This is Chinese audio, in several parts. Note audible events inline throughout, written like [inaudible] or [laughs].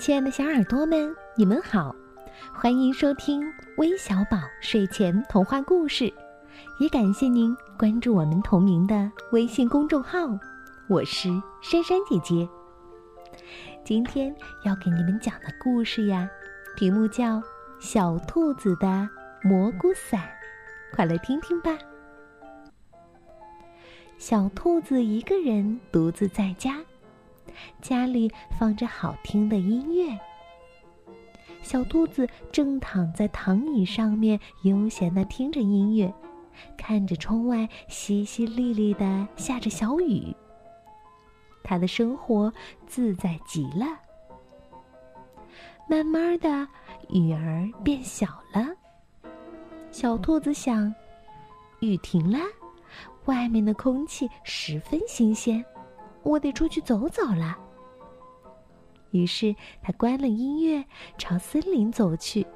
亲爱的小耳朵们，你们好，欢迎收听微小宝睡前童话故事，也感谢您关注我们同名的微信公众号。我是珊珊姐姐。今天要给你们讲的故事呀，题目叫《小兔子的蘑菇伞》，快来听听吧。小兔子一个人独自在家。家里放着好听的音乐，小兔子正躺在躺椅上面，悠闲地听着音乐，看着窗外淅淅沥沥的下着小雨。他的生活自在极了。慢慢的，雨儿变小了。小兔子想，雨停了，外面的空气十分新鲜。我得出去走走了。于是他关了音乐，朝森林走去。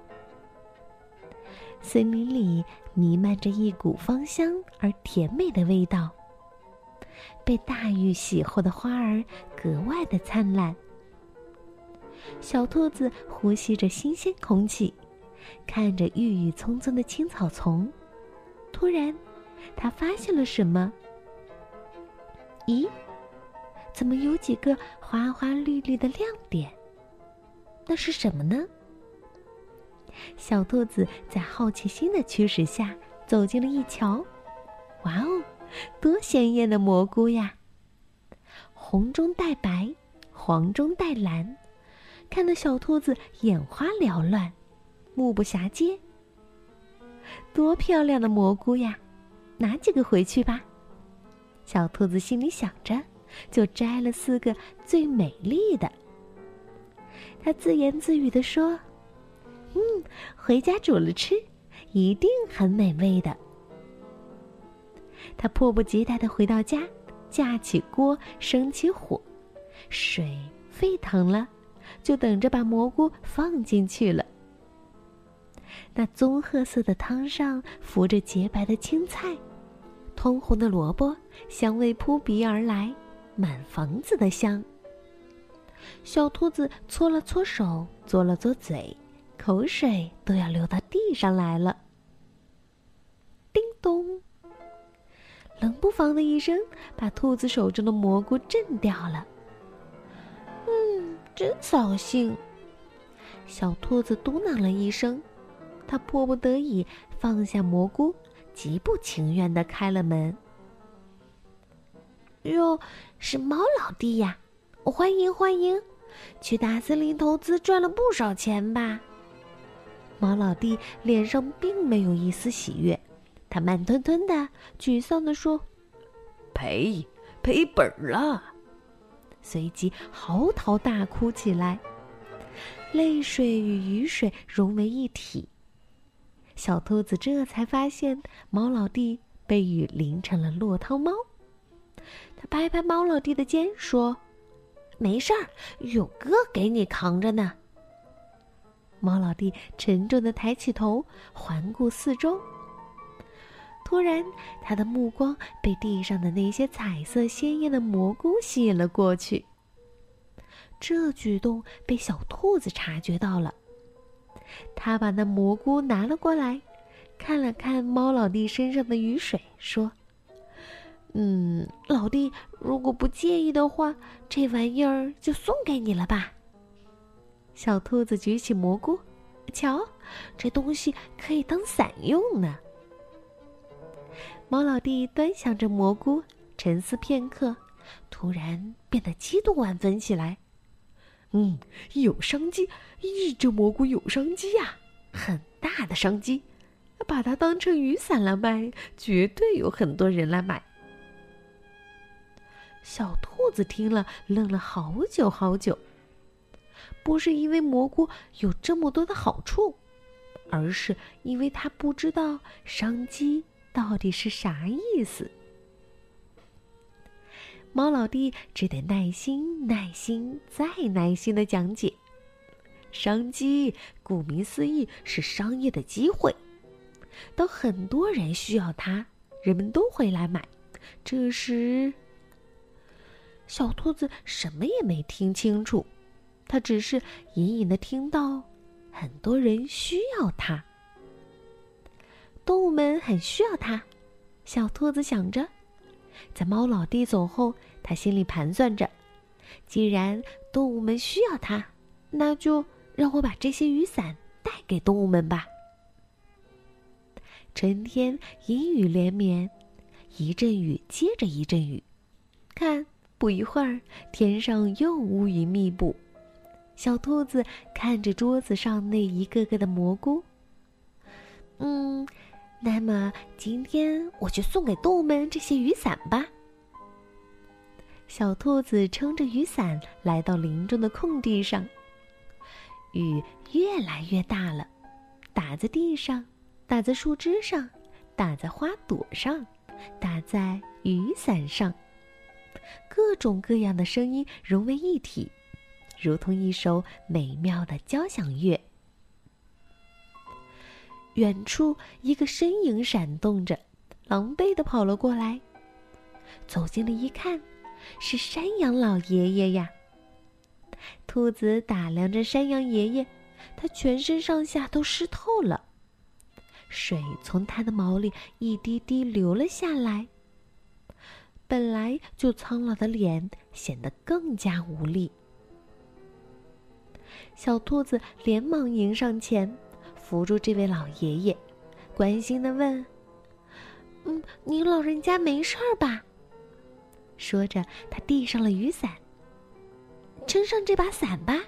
森林里弥漫着一股芳香而甜美的味道。被大雨洗后的花儿格外的灿烂。小兔子呼吸着新鲜空气，看着郁郁葱葱的青草丛。突然，它发现了什么？咦？怎么有几个花花绿绿的亮点？那是什么呢？小兔子在好奇心的驱使下走进了一瞧，哇哦，多鲜艳的蘑菇呀！红中带白，黄中带蓝，看得小兔子眼花缭乱，目不暇接。多漂亮的蘑菇呀！拿几个回去吧。小兔子心里想着。就摘了四个最美丽的。他自言自语地说：“嗯，回家煮了吃，一定很美味的。”他迫不及待地回到家，架起锅，生起火，水沸腾了，就等着把蘑菇放进去了。那棕褐色的汤上浮着洁白的青菜，通红的萝卜，香味扑鼻而来。满房子的香。小兔子搓了搓手，嘬了嘬嘴，口水都要流到地上来了。叮咚！冷不防的一声，把兔子手中的蘑菇震掉了。嗯，真扫兴。小兔子嘟囔了一声，它迫不得已放下蘑菇，极不情愿的开了门。哟，是猫老弟呀！欢迎欢迎，去大森林投资赚了不少钱吧？猫老弟脸上并没有一丝喜悦，他慢吞吞的、沮丧的说：“赔赔本了。”随即嚎啕大哭起来，泪水与雨水融为一体。小兔子这才发现，猫老弟被雨淋成了落汤猫。拍拍猫老弟的肩，说：“没事儿，有哥给你扛着呢。”猫老弟沉重的抬起头，环顾四周。突然，他的目光被地上的那些彩色鲜艳的蘑菇吸引了过去。这举动被小兔子察觉到了，他把那蘑菇拿了过来，看了看猫老弟身上的雨水，说。嗯，老弟，如果不介意的话，这玩意儿就送给你了吧。小兔子举起蘑菇，瞧，这东西可以当伞用呢。猫老弟端详着蘑菇，沉思片刻，突然变得激动万分起来。嗯，有商机，一只蘑菇有商机呀，很大的商机，把它当成雨伞来卖，绝对有很多人来买。小兔子听了，愣了好久好久。不是因为蘑菇有这么多的好处，而是因为他不知道商机到底是啥意思。猫老弟只得耐心、耐心再耐心的讲解：商机顾名思义是商业的机会，当很多人需要它，人们都会来买。这时。小兔子什么也没听清楚，它只是隐隐的听到很多人需要它。动物们很需要它，小兔子想着。在猫老弟走后，他心里盘算着：既然动物们需要它，那就让我把这些雨伞带给动物们吧。春天阴雨连绵，一阵雨接着一阵雨。看，不一会儿，天上又乌云密布。小兔子看着桌子上那一个个的蘑菇，嗯，那么今天我就送给动物们这些雨伞吧。小兔子撑着雨伞来到林中的空地上，雨越来越大了，打在地上。打在树枝上，打在花朵上，打在雨伞上，各种各样的声音融为一体，如同一首美妙的交响乐。远处一个身影闪动着，狼狈地跑了过来。走近了一看，是山羊老爷爷呀。兔子打量着山羊爷爷，他全身上下都湿透了。水从它的毛里一滴滴流了下来。本来就苍老的脸显得更加无力。小兔子连忙迎上前，扶住这位老爷爷，关心的问：“嗯，您老人家没事儿吧？”说着，他递上了雨伞。撑上这把伞吧。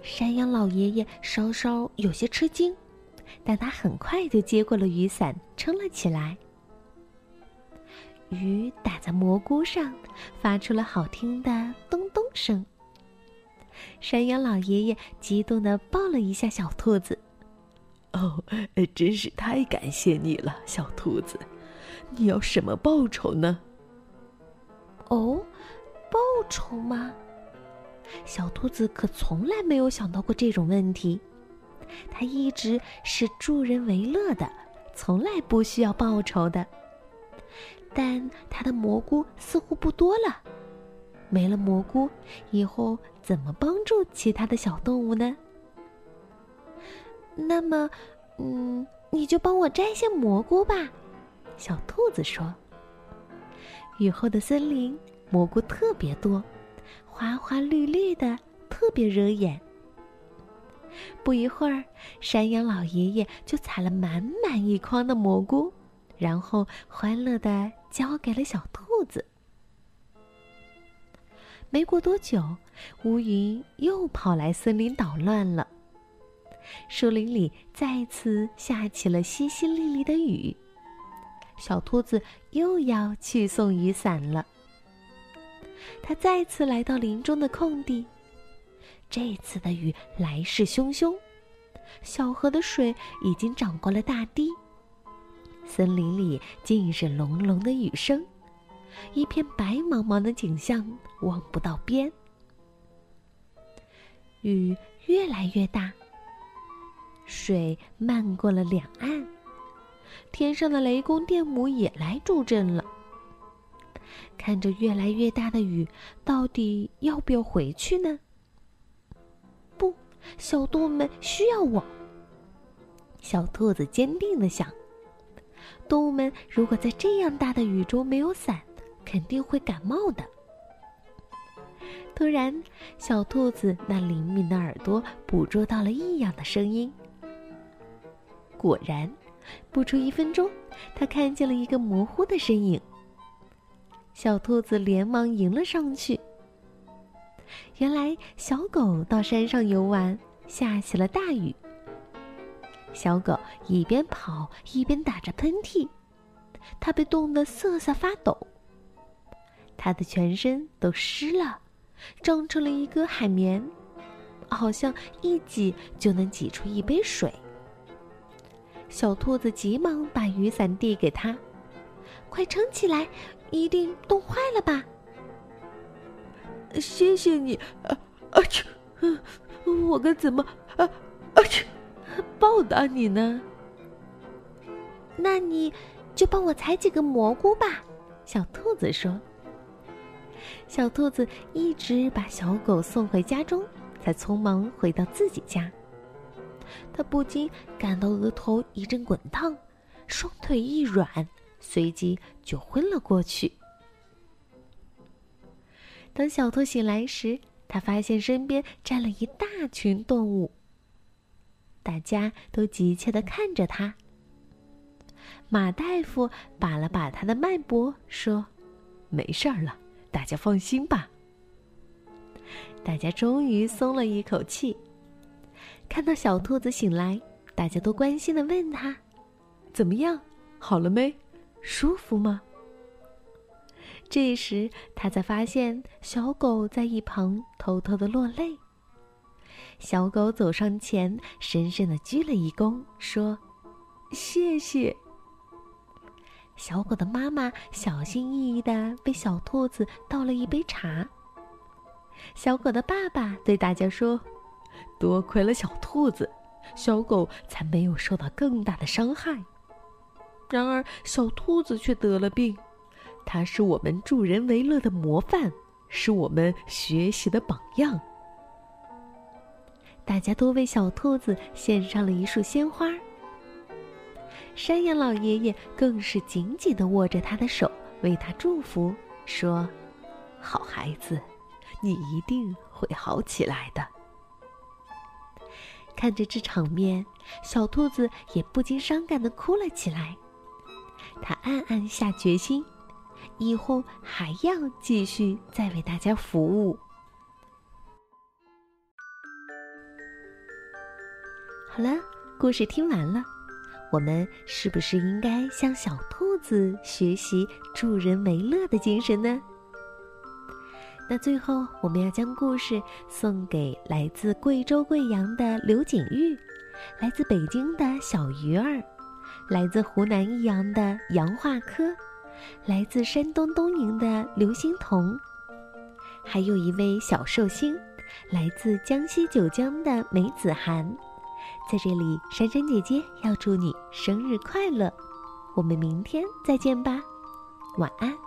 山羊老爷爷稍稍有些吃惊。但他很快就接过了雨伞，撑了起来。雨打在蘑菇上，发出了好听的咚咚声。山羊老爷爷激动地抱了一下小兔子。“哦，真是太感谢你了，小兔子！你要什么报酬呢？”“哦，报酬吗？”小兔子可从来没有想到过这种问题。它一直是助人为乐的，从来不需要报酬的。但他的蘑菇似乎不多了，没了蘑菇，以后怎么帮助其他的小动物呢？那么，嗯，你就帮我摘些蘑菇吧。”小兔子说。雨后的森林，蘑菇特别多，花花绿绿的，特别惹眼。不一会儿，山羊老爷爷就采了满满一筐的蘑菇，然后欢乐的交给了小兔子。没过多久，乌云又跑来森林捣乱了，树林里再次下起了淅淅沥沥的雨。小兔子又要去送雨伞了。它再次来到林中的空地。这次的雨来势汹汹，小河的水已经涨过了大堤，森林里尽是隆隆的雨声，一片白茫茫的景象望不到边。雨越来越大，水漫过了两岸，天上的雷公电母也来助阵了。看着越来越大的雨，到底要不要回去呢？不小动物们需要我。小兔子坚定的想：动物们如果在这样大的雨中没有伞，肯定会感冒的。突然，小兔子那灵敏的耳朵捕捉到了异样的声音。果然，不出一分钟，它看见了一个模糊的身影。小兔子连忙迎了上去。原来小狗到山上游玩，下起了大雨。小狗一边跑一边打着喷嚏，它被冻得瑟瑟发抖。它的全身都湿了，胀成了一个海绵，好像一挤就能挤出一杯水。小兔子急忙把雨伞递给他：“快撑起来，一定冻坏了吧？”谢谢你，啊啊去，我该怎么啊啊去 [laughs] 报答你呢？那你就帮我采几个蘑菇吧。”小兔子说。小兔子一直把小狗送回家中，才匆忙回到自己家。他不禁感到额头一阵滚烫，双腿一软，随即就昏了过去。等小兔醒来时，他发现身边站了一大群动物，大家都急切的看着他。马大夫把了把他的脉搏，说：“没事儿了，大家放心吧。”大家终于松了一口气。看到小兔子醒来，大家都关心的问他：“怎么样？好了没？舒服吗？”这时，他才发现小狗在一旁偷偷的落泪。小狗走上前，深深的鞠了一躬，说：“谢谢。”小狗的妈妈小心翼翼的为小兔子倒了一杯茶。小狗的爸爸对大家说：“多亏了小兔子，小狗才没有受到更大的伤害。然而，小兔子却得了病。”它是我们助人为乐的模范，是我们学习的榜样。大家都为小兔子献上了一束鲜花。山羊老爷爷更是紧紧的握着他的手，为他祝福，说：“好孩子，你一定会好起来的。”看着这场面，小兔子也不禁伤感的哭了起来。他暗暗下决心。以后还要继续再为大家服务。好了，故事听完了，我们是不是应该向小兔子学习助人为乐的精神呢？那最后，我们要将故事送给来自贵州贵阳的刘景玉，来自北京的小鱼儿，来自湖南益阳的杨化科。来自山东东营的刘欣彤，还有一位小寿星，来自江西九江的梅子涵，在这里，珊珊姐姐要祝你生日快乐！我们明天再见吧，晚安。